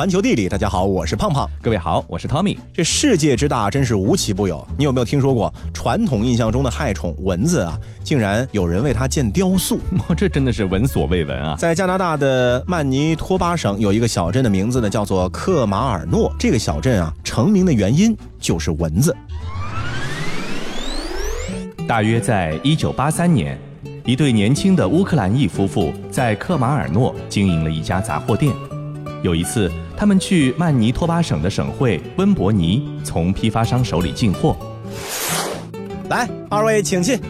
环球地理，大家好，我是胖胖。各位好，我是 Tommy。这世界之大，真是无奇不有。你有没有听说过传统印象中的害虫蚊子啊？竟然有人为它建雕塑，这真的是闻所未闻啊！在加拿大的曼尼托巴省有一个小镇的名字呢，叫做克马尔诺。这个小镇啊，成名的原因就是蚊子。大约在一九八三年，一对年轻的乌克兰裔夫妇在克马尔诺经营了一家杂货店。有一次，他们去曼尼托巴省的省会温伯尼，从批发商手里进货。来，二位请进。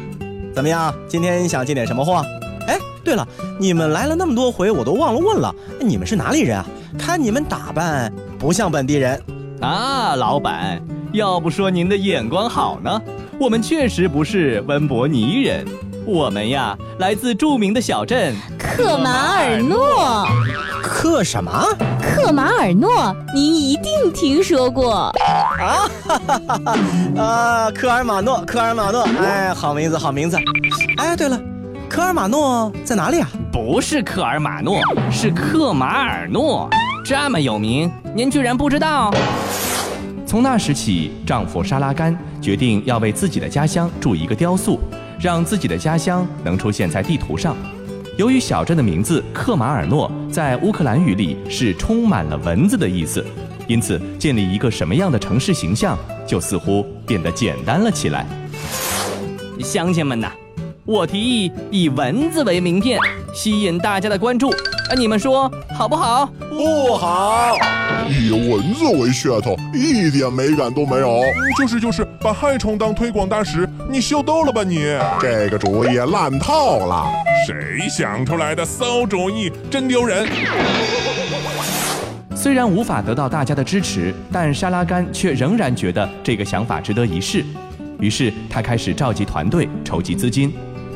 怎么样？今天想进点什么货？哎，对了，你们来了那么多回，我都忘了问了，你们是哪里人啊？看你们打扮不像本地人。啊，老板，要不说您的眼光好呢，我们确实不是温伯尼人，我们呀，来自著名的小镇克马尔诺。克什么？克马尔诺，您一定听说过啊！哈哈哈哈啊，科尔马诺，科尔马诺，哎，好名字，好名字。哎，对了，科尔马诺在哪里啊？不是科尔马诺，是克马尔诺，这么有名，您居然不知道？从那时起，丈夫沙拉甘决定要为自己的家乡筑一个雕塑，让自己的家乡能出现在地图上。由于小镇的名字克马尔诺在乌克兰语里是充满了蚊子的意思，因此建立一个什么样的城市形象就似乎变得简单了起来。乡亲们呐，我提议以蚊子为名片，吸引大家的关注。啊，你们说好不好？不好！以蚊子为噱头，一点美感都没有。就是就是，把害虫当推广大使，你秀逗了吧你？这个主意烂套了。谁想出来的馊主意？真丢人！虽然无法得到大家的支持，但沙拉干却仍然觉得这个想法值得一试。于是他开始召集团队，筹集资金。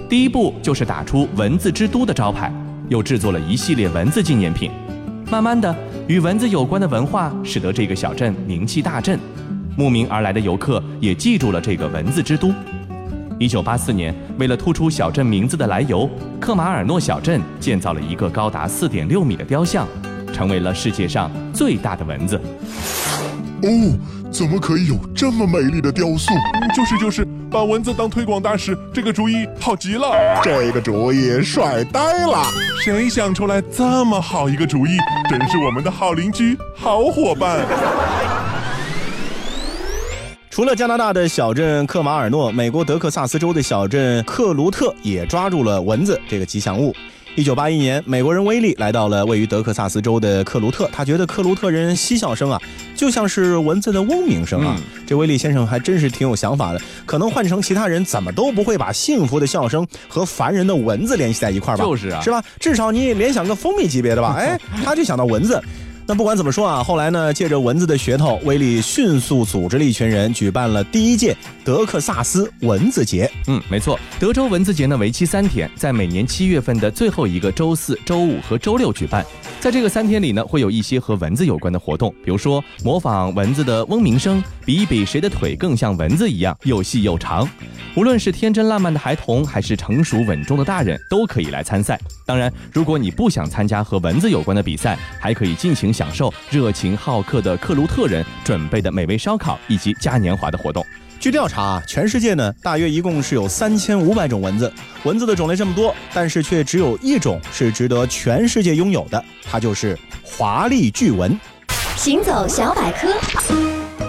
第一步就是打出“蚊子之都”的招牌，又制作了一系列蚊子纪念品。慢慢的，与文字有关的文化使得这个小镇名气大振，慕名而来的游客也记住了这个文字之都。一九八四年，为了突出小镇名字的来由，克马尔诺小镇建造了一个高达四点六米的雕像，成为了世界上最大的蚊子。哦，怎么可以有这么美丽的雕塑？就是就是，把蚊子当推广大使，这个主意好极了。这个主意帅呆了！谁想出来这么好一个主意？真是我们的好邻居、好伙伴。除了加拿大的小镇克马尔诺，美国德克萨斯州的小镇克鲁特也抓住了蚊子这个吉祥物。一九八一年，美国人威利来到了位于德克萨斯州的克鲁特，他觉得克鲁特人嬉笑声啊，就像是蚊子的嗡鸣声啊。这威利先生还真是挺有想法的，可能换成其他人，怎么都不会把幸福的笑声和烦人的蚊子联系在一块儿吧？就是啊，是吧？至少你联想个蜂蜜级别的吧？哎，他就想到蚊子。那不管怎么说啊，后来呢，借着蚊子的噱头，威利迅速组织了一群人，举办了第一届德克萨斯蚊子节。嗯，没错，德州蚊子节呢为期三天，在每年七月份的最后一个周四周五和周六举办。在这个三天里呢，会有一些和蚊子有关的活动，比如说模仿蚊子的嗡鸣声，比一比谁的腿更像蚊子一样又细又长。无论是天真烂漫的孩童，还是成熟稳重的大人，都可以来参赛。当然，如果你不想参加和蚊子有关的比赛，还可以尽情享受热情好客的克鲁特人准备的美味烧烤以及嘉年华的活动。据调查，全世界呢大约一共是有三千五百种蚊子。蚊子的种类这么多，但是却只有一种是值得全世界拥有的，它就是华丽巨蚊。行走小百科。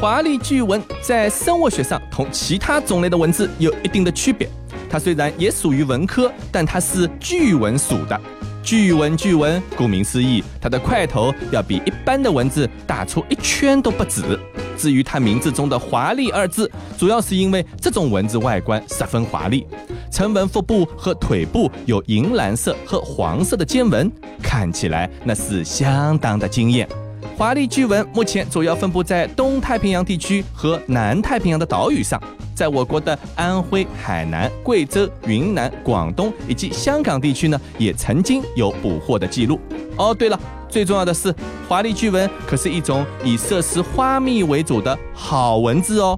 华丽巨蚊在生物学上同其他种类的蚊子有一定的区别。它虽然也属于文科，但它是巨蚊属的。巨蚊，巨蚊，顾名思义，它的块头要比一般的蚊子大出一圈都不止。至于它名字中的“华丽”二字，主要是因为这种蚊子外观十分华丽，成蚊腹部和腿部有银蓝色和黄色的尖纹，看起来那是相当的惊艳。华丽巨蚊目前主要分布在东太平洋地区和南太平洋的岛屿上，在我国的安徽、海南、贵州、云南、广东以及香港地区呢，也曾经有捕获的记录。哦，对了，最重要的是，华丽巨蚊可是一种以摄食花蜜为主的好蚊子哦。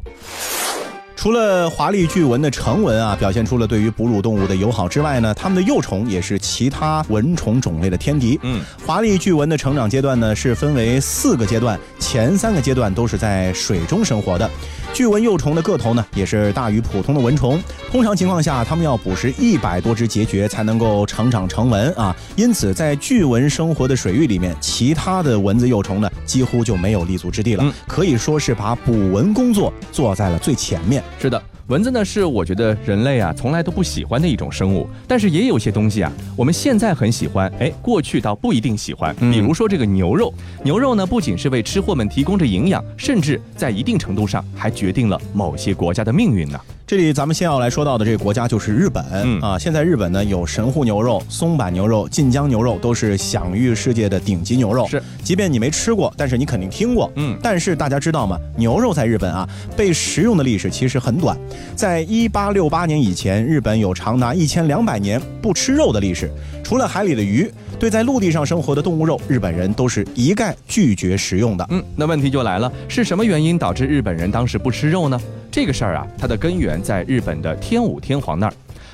除了华丽巨蚊的成纹啊，表现出了对于哺乳动物的友好之外呢，它们的幼虫也是其他蚊虫种类的天敌。嗯，华丽巨蚊的成长阶段呢是分为四个阶段，前三个阶段都是在水中生活的。巨蚊幼虫的个头呢也是大于普通的蚊虫，通常情况下，它们要捕食一百多只孑孓才能够成长成蚊啊。因此，在巨蚊生活的水域里面，其他的蚊子幼虫呢几乎就没有立足之地了，嗯可以说是把捕蚊工作做在了最前面。是的，蚊子呢是我觉得人类啊从来都不喜欢的一种生物，但是也有些东西啊，我们现在很喜欢，哎，过去倒不一定喜欢。嗯比如说这个牛肉，牛肉呢不仅是为吃货们提供着营养，甚至在一定程度上还决定了某些国家的命运呢。这里咱们先要来说到的这个国家就是日本、嗯啊。现在日本呢有神户牛肉、松板牛肉、晋江牛肉，都是享誉世界的顶级牛肉。是，即便你没吃过，但是你肯定听过。嗯但是大家知道吗？牛肉在日本啊被食用的历史其实很短，在一八六八年以前，日本有长达一千两百年不吃肉的历史。除了海里的鱼，对在陆地上生活的动物肉，日本人都是一概拒绝食用的。嗯，那问题就来了，是什么原因导致日本人当时不吃肉呢？这个事儿啊，它的根源在日本的天武天皇那儿。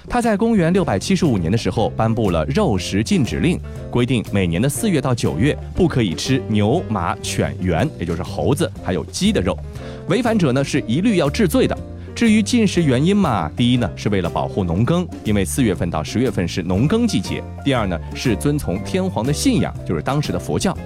他在公元六百七十五年的时候颁布了肉食禁止令，规定每年的四月到九月不可以吃牛、马、犬、猿，也就是猴子还有鸡的肉，违反者呢是一律要治罪的。至于禁食原因嘛，第一呢是为了保护农耕，因为四月份到十月份是农耕季节；第二呢是遵从天皇的信仰，就是当时的佛教。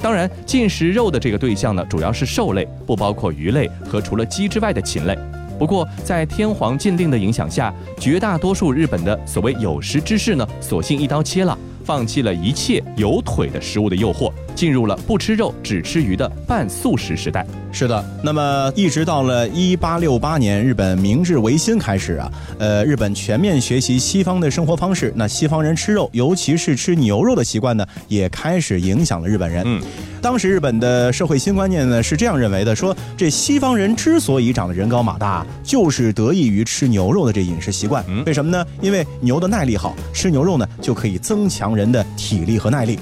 当然，禁食肉的这个对象呢，主要是兽类，不包括鱼类和除了鸡之外的禽类。不过，在天皇禁令的影响下，绝大多数日本的所谓有识之士呢，索性一刀切了，放弃了一切有腿的食物的诱惑，进入了不吃肉只吃鱼的半素食时代。是的，那么一直到了一八六八年，日本明治维新开始啊，呃，日本全面学习西方的生活方式，那西方人吃肉，尤其是吃牛肉的习惯呢，也开始影响了日本人。嗯，当时日本的社会新观念呢是这样认为的：说这西方人之所以长得人高马大，就是得益于吃牛肉的这饮食习惯。嗯为什么呢？因为牛的耐力好，吃牛肉呢就可以增强人的体力和耐力。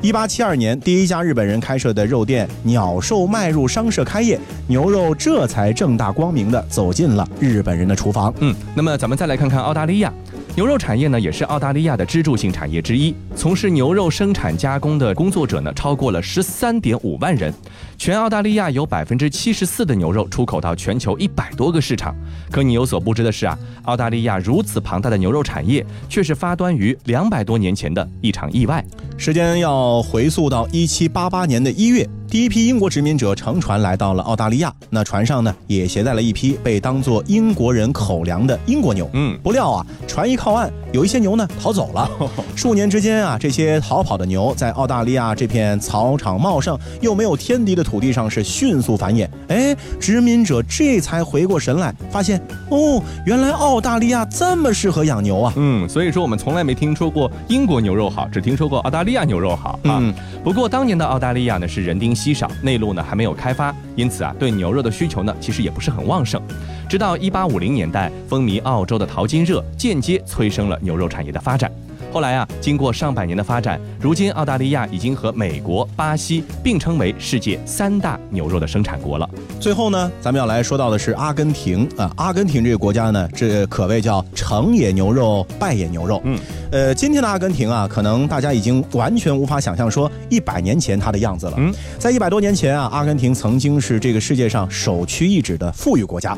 一八七二年，第一家日本人开设的肉店鸟兽迈入商社开业，牛肉这才正大光明地走进了日本人的厨房。嗯，那么咱们再来看看澳大利亚。牛肉产业呢，也是澳大利亚的支柱性产业之一。从事牛肉生产加工的工作者呢，超过了十三点五万人。全澳大利亚有百分之七十四的牛肉出口到全球一百多个市场。可你有所不知的是啊，澳大利亚如此庞大的牛肉产业，却是发端于两百多年前的一场意外。时间要回溯到一七八八年的一月，第一批英国殖民者乘船来到了澳大利亚。那船上呢，也携带了一批被当作英国人口粮的英国牛。嗯，不料啊，船一靠岸，有一些牛呢逃走了。数年之间啊，这些逃跑的牛在澳大利亚这片草场茂盛又没有天敌的土地上是迅速繁衍。哎，殖民者这才回过神来，发现哦，原来澳大利亚这么适合养牛啊。嗯，所以说我们从来没听说过英国牛肉好，只听说过澳大利亚牛肉好啊。嗯不过当年的澳大利亚呢是人丁稀少，内陆呢还没有开发，因此啊对牛肉的需求呢其实也不是很旺盛。直到一八五零年代，风靡澳洲的淘金热间接催生了牛肉产业的发展。后来啊，经过上百年的发展，如今澳大利亚已经和美国、巴西并称为世界三大牛肉的生产国了。最后呢，咱们要来说到的是阿根廷啊。阿根廷这个国家呢，这可谓叫成也牛肉，败也牛肉。嗯，呃，今天的阿根廷啊，可能大家已经完全无法想象说一百年前它的样子了。嗯，在一百多年前啊，阿根廷曾经是这个世界上首屈一指的富裕国家。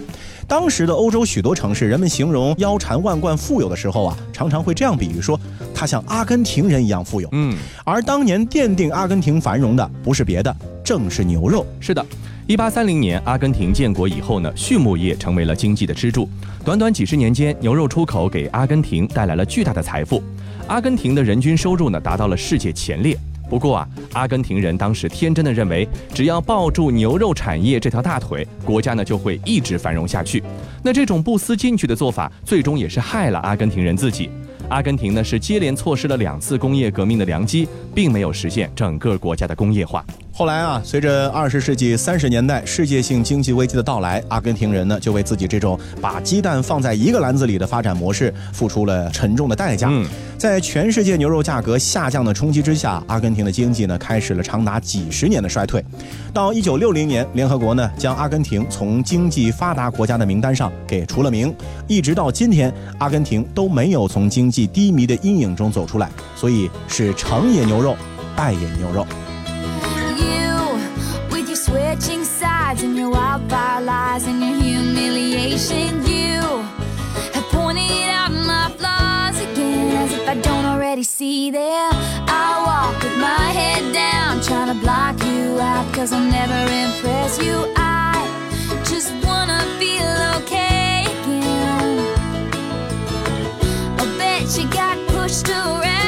当时的欧洲许多城市，人们形容腰缠万贯富有的时候啊，常常会这样比喻说，它像阿根廷人一样富有。嗯，而当年奠定阿根廷繁荣的，不是别的，正是牛肉。是的，一八三零年阿根廷建国以后呢，畜牧业成为了经济的支柱。短短几十年间，牛肉出口给阿根廷带来了巨大的财富。阿根廷的人均收入呢，达到了世界前列。不过啊，阿根廷人当时天真的认为，只要抱住牛肉产业这条大腿，国家呢就会一直繁荣下去。那这种不思进取的做法，最终也是害了阿根廷人自己。阿根廷呢是接连错失了两次工业革命的良机，并没有实现整个国家的工业化。后来啊，随着二十世纪三十年代世界性经济危机的到来，阿根廷人呢就为自己这种把鸡蛋放在一个篮子里的发展模式付出了沉重的代价。嗯在全世界牛肉价格下降的冲击之下，阿根廷的经济呢开始了长达几十年的衰退。到一九六零年，联合国呢将阿根廷从经济发达国家的名单上给除了名，一直到今天，阿根廷都没有从经济低迷的阴影中走出来，所以是成也牛肉，败也牛肉。Switching sides and your wildfire lies and your humiliation, you have pointed out my flaws again as if I don't already see them. I walk with my head down, trying to block you out, cause I'll never impress you. I just wanna feel okay again. I bet you got pushed around.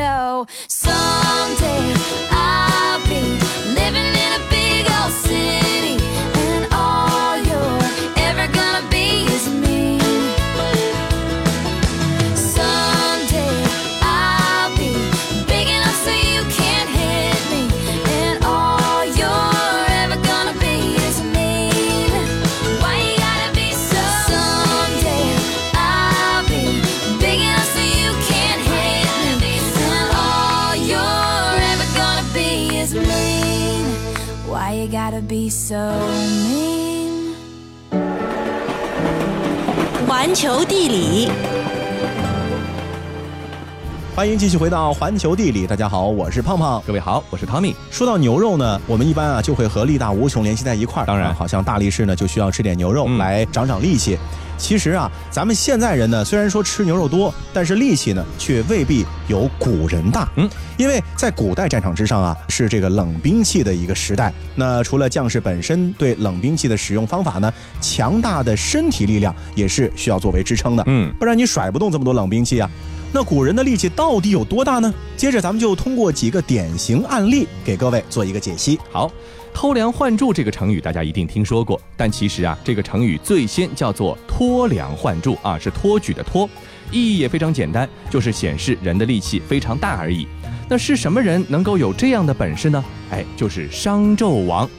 Know. 欢迎继续回到环球地理，大家好，我是胖胖。各位好，我是汤米。说到牛肉呢，我们一般啊就会和力大无穷联系在一块儿。当然啊好像大力士呢就需要吃点牛肉嗯来长长力气。其实啊，咱们现在人呢虽然说吃牛肉多，但是力气呢却未必有古人大。嗯，因为在古代战场之上啊，是这个冷兵器的一个时代。那除了将士本身对冷兵器的使用方法呢，强大的身体力量也是需要作为支撑的。嗯，不然你甩不动这么多冷兵器啊。那古人的力气到底有多大呢？接着咱们就通过几个典型案例给各位做一个解析。好，偷梁换柱这个成语大家一定听说过，但其实啊，这个成语最先叫做脱梁换柱啊，是托举的托，意义也非常简单，就是显示人的力气非常大而已。那是什么人能够有这样的本事呢？哎，就是商纣王。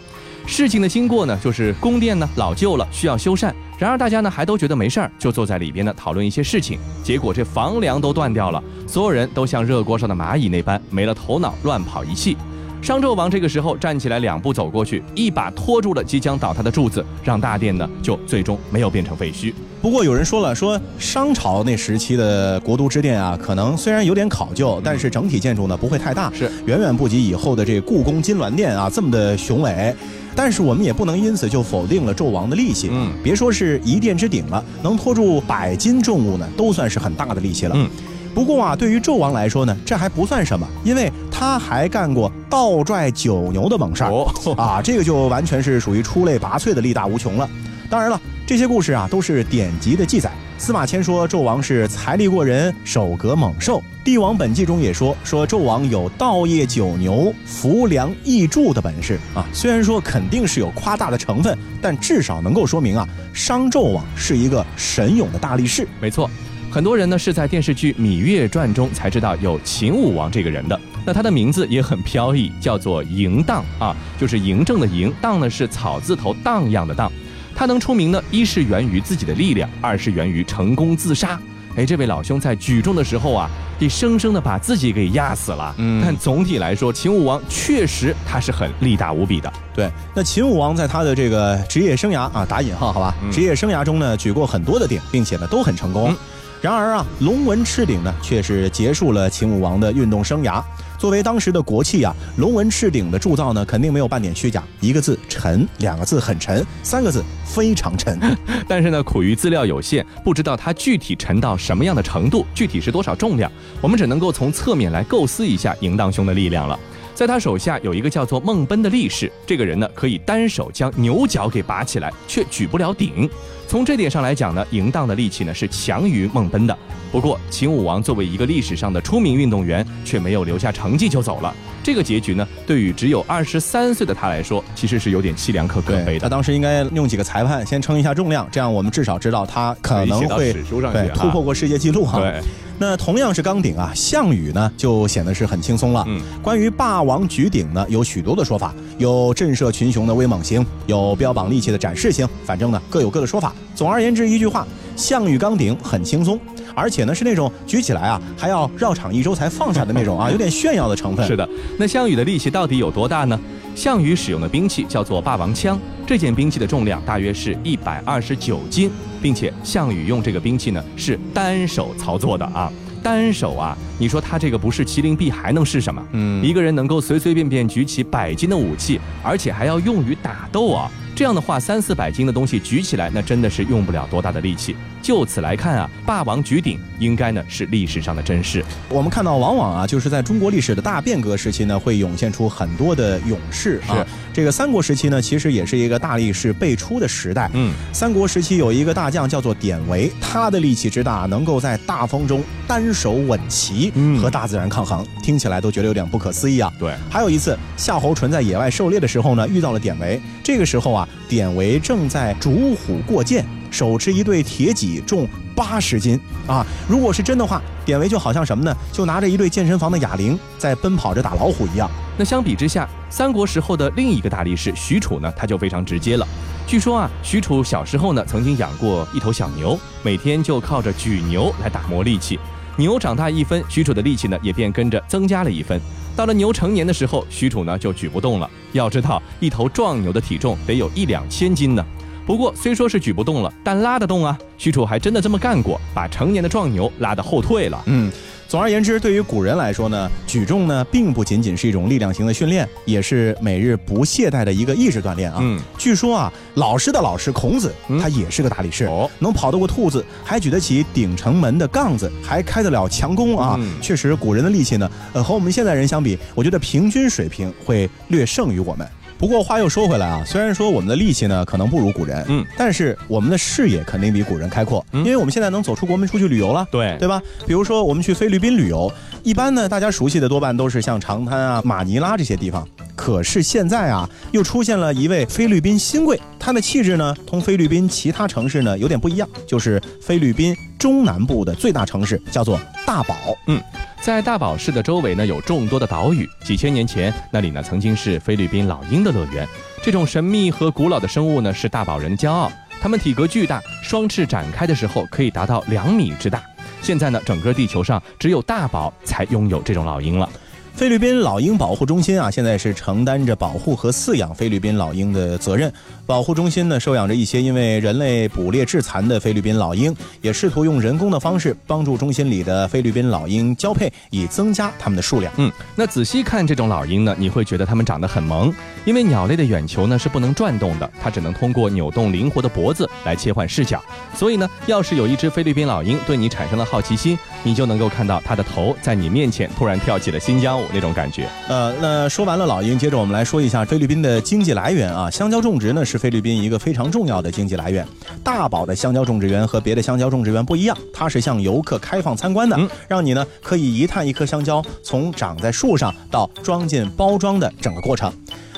事情的经过呢，就是宫殿呢老旧了，需要修缮。然而大家呢还都觉得没事儿，就坐在里边呢讨论一些事情。结果这房梁都断掉了，所有人都像热锅上的蚂蚁那般没了头脑，乱跑一气。商纣王这个时候站起来，两步走过去，一把拖住了即将倒塌的柱子，让大殿呢就最终没有变成废墟。不过有人说了，说商朝那时期的国都之殿啊，可能虽然有点考究，但是整体建筑呢不会太大，是远远不及以后的这故宫金銮殿啊这么的雄伟。但是我们也不能因此就否定了纣王的力气。嗯，别说是一殿之顶了，能拖住百斤重物呢，都算是很大的力气了。嗯。不过啊，对于纣王来说呢，这还不算什么，因为他还干过倒拽九牛的猛事儿。哦啊，这个就完全是属于出类拔萃的力大无穷了。当然了，这些故事啊都是典籍的记载。司马迁说纣王是财力过人，手革猛兽。《帝王本纪》中也说说纣王有倒曳九牛、扶梁易柱的本事啊。虽然说肯定是有夸大的成分，但至少能够说明啊，商纣王是一个神勇的大力士。没错，很多人呢是在电视剧《芈月传》中才知道有秦武王这个人的。那他的名字也很飘逸，叫做嬴荡啊，就是嬴政的嬴，荡呢是草字头荡漾的荡。他能出名呢，一是源于自己的力量，二是源于成功自杀。哎，这位老兄在举重的时候啊，得生生的把自己给压死了。嗯但总体来说，秦武王确实他是很力大无比的。对，那秦武王在他的这个职业生涯啊，打引号好吧，嗯职业生涯中呢，举过很多的鼎，并且呢都很成功。嗯然而啊，龙纹赤鼎呢，却是结束了秦武王的运动生涯。作为当时的国器啊，龙纹赤鼎的铸造呢，肯定没有半点虚假。一个字沉，两个字很沉，三个字非常沉。但是呢，苦于资料有限，不知道它具体沉到什么样的程度，具体是多少重量，我们只能够从侧面来构思一下嬴荡兄的力量了。在他手下有一个叫做孟奔的力士，这个人呢可以单手将牛角给拔起来，却举不了鼎。从这点上来讲呢，淫荡的力气呢是强于孟奔的。不过，秦武王作为一个历史上的出名运动员，却没有留下成绩就走了。这个结局呢，对于只有二十三岁的他来说，其实是有点凄凉可可悲的。他当时应该用几个裁判先称一下重量，这样我们至少知道他可能会对突破过世界纪录哈。对。那同样是钢鼎啊，项羽呢就显得是很轻松了。嗯，关于霸王举鼎呢，有许多的说法，有震慑群雄的威猛型，有标榜力气的展示型，反正呢各有各的说法。总而言之，一句话，项羽钢鼎很轻松，而且呢是那种举起来啊还要绕场一周才放下的那种啊，有点炫耀的成分。是的，那项羽的力气到底有多大呢？项羽使用的兵器叫做霸王枪，这件兵器的重量大约是一百二十九斤。并且项羽用这个兵器呢是单手操作的啊，单手啊，你说他这个不是麒麟臂还能是什么？嗯，一个人能够随随便便举起百斤的武器，而且还要用于打斗啊。这样的话，三四百斤的东西举起来，那真的是用不了多大的力气。就此来看啊，霸王举鼎应该呢是历史上的真事。我们看到，往往啊，就是在中国历史的大变革时期呢，会涌现出很多的勇士啊。这个三国时期呢，其实也是一个大力士辈出的时代。嗯，三国时期有一个大将叫做典韦，他的力气之大，能够在大风中单手稳骑，和大自然抗衡，听起来都觉得有点不可思议啊。对，还有一次，夏侯淳在野外狩猎的时候呢，遇到了典韦，这个时候啊。典韦正在逐虎过涧，手持一对铁戟，重八十斤啊！如果是真的话，典韦就好像什么呢？就拿着一对健身房的哑铃在奔跑着打老虎一样。那相比之下，三国时候的另一个大力士许褚呢，他就非常直接了。据说啊，许褚小时候呢，曾经养过一头小牛，每天就靠着举牛来打磨力气。牛长大一分，许褚的力气呢也便跟着增加了一分。到了牛成年的时候，许褚呢就举不动了。要知道，一头壮牛的体重得有一两千斤呢。不过虽说是举不动了，但拉得动啊。许褚还真的这么干过，把成年的壮牛拉得后退了。嗯。总而言之，对于古人来说呢，举重呢并不仅仅是一种力量型的训练，也是每日不懈怠的一个意志锻炼啊。嗯，据说啊，老师的老师孔子，他也是个大力士，能跑得过兔子，还举得起顶城门的杠子，还开得了强弓啊。确实，古人的力气呢，呃，和我们现代人相比，我觉得平均水平会略胜于我们。不过话又说回来啊，虽然说我们的力气呢可能不如古人，嗯，但是我们的视野肯定比古人开阔，因为我们现在能走出国门出去旅游了，对。对吧？比如说我们去菲律宾旅游，一般呢大家熟悉的多半都是像长滩啊、马尼拉这些地方，可是现在啊又出现了一位菲律宾新贵，他的气质呢同菲律宾其他城市呢有点不一样，就是菲律宾中南部的最大城市叫做大堡，嗯。在大堡市的周围呢，有众多的岛屿。几千年前，那里呢曾经是菲律宾老鹰的乐园。这种神秘和古老的生物呢，是大堡人的骄傲。它们体格巨大，双翅展开的时候可以达到两米之大。现在呢，整个地球上只有大堡才拥有这种老鹰了。菲律宾老鹰保护中心啊，现在是承担着保护和饲养菲律宾老鹰的责任。保护中心呢，收养着一些因为人类捕猎致残的菲律宾老鹰，也试图用人工的方式帮助中心里的菲律宾老鹰交配，以增加它们的数量。嗯，那仔细看这种老鹰呢，你会觉得它们长得很萌，因为鸟类的眼球呢是不能转动的，它只能通过扭动灵活的脖子来切换视角。所以呢，要是有一只菲律宾老鹰对你产生了好奇心，你就能够看到它的头在你面前突然跳起了新疆。那种感觉，呃，那说完了老鹰，接着我们来说一下菲律宾的经济来源啊。香蕉种植呢是菲律宾一个非常重要的经济来源。大堡的香蕉种植园和别的香蕉种植园不一样，它是向游客开放参观的，让你呢可以一探一颗香蕉从长在树上到装进包装的整个过程。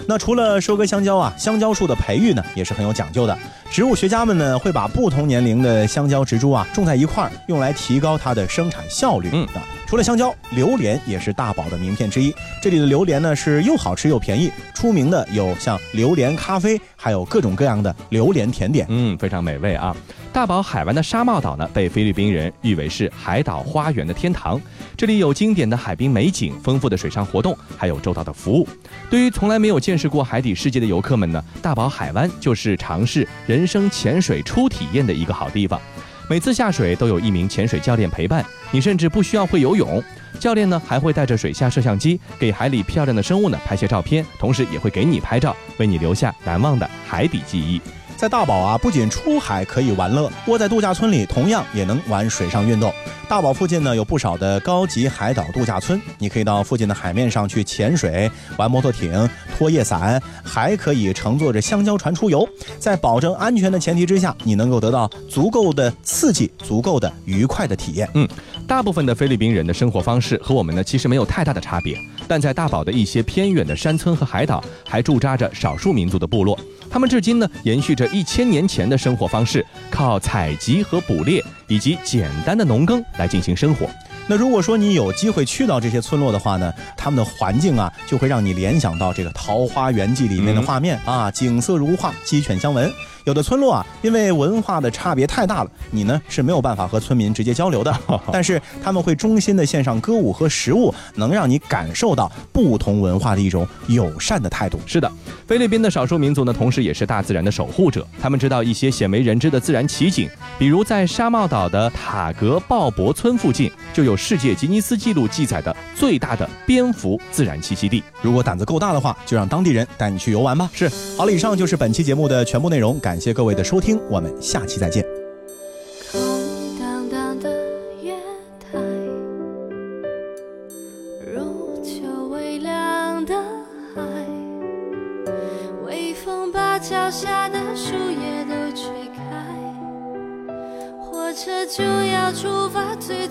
那除了收割香蕉啊，香蕉树的培育呢也是很有讲究的。植物学家们呢会把不同年龄的香蕉植株啊种在一块儿，用来提高它的生产效率。嗯啊，除了香蕉，榴莲也是大宝的名片之一。这里的榴莲呢是又好吃又便宜，出名的有像榴莲咖啡，还有各种各样的榴莲甜点。嗯，非常美味啊。大堡海湾的沙帽岛呢，被菲律宾人誉为是海岛花园的天堂。这里有经典的海滨美景、丰富的水上活动，还有周到的服务。对于从来没有见识过海底世界的游客们呢，大堡海湾就是尝试人生潜水初体验的一个好地方。每次下水都有一名潜水教练陪伴，你甚至不需要会游泳，教练呢还会带着水下摄像机给海里漂亮的生物呢拍些照片，同时也会给你拍照，为你留下难忘的海底记忆。在大堡啊，不仅出海可以玩乐，窝在度假村里同样也能玩水上运动。大堡附近呢有不少的高级海岛度假村，你可以到附近的海面上去潜水、玩摩托艇、拖叶伞，还可以乘坐着香蕉船出游。在保证安全的前提之下，你能够得到足够的刺激、足够的愉快的体验。嗯，大部分的菲律宾人的生活方式和我们呢其实没有太大的差别，但在大堡的一些偏远的山村和海岛，还驻扎着少数民族的部落。他们至今呢延续着一千年前的生活方式，靠采集和捕猎以及简单的农耕来进行生活。那如果说你有机会去到这些村落的话呢，他们的环境啊，就会让你联想到这个《桃花源记》里面的画面、啊，景色如画，鸡犬相闻。有的村落啊，因为文化的差别太大了，你呢是没有办法和村民直接交流的。但是他们会衷心的献上歌舞和食物，能让你感受到不同文化的一种友善的态度。是的，菲律宾的少数民族呢，同时也是大自然的守护者。他们知道一些鲜为人知的自然奇景，比如在沙帽岛的塔格鲍勃村附近，就有世界吉尼斯纪录记载的最大的蝙蝠自然栖息地。如果胆子够大的话，就让当地人带你去游玩吧。是，好了，以上就是本期节目的全部内容，感感谢各位的收听，我们下期再见。空荡荡的月台，如秋微凉的海，微风把脚下的树叶都吹开，火车就要出发，催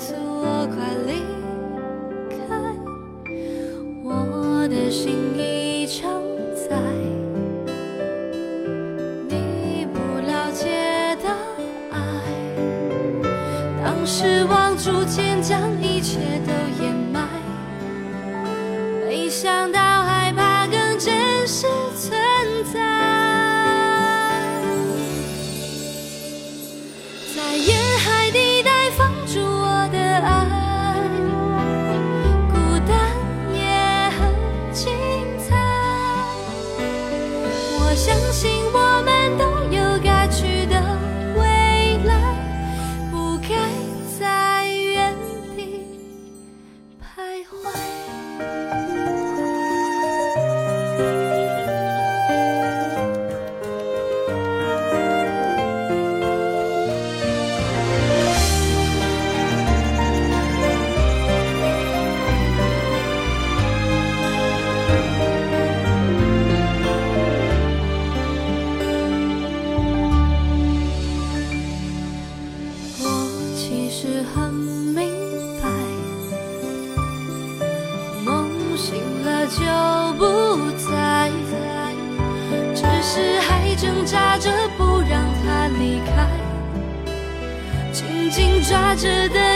抓着的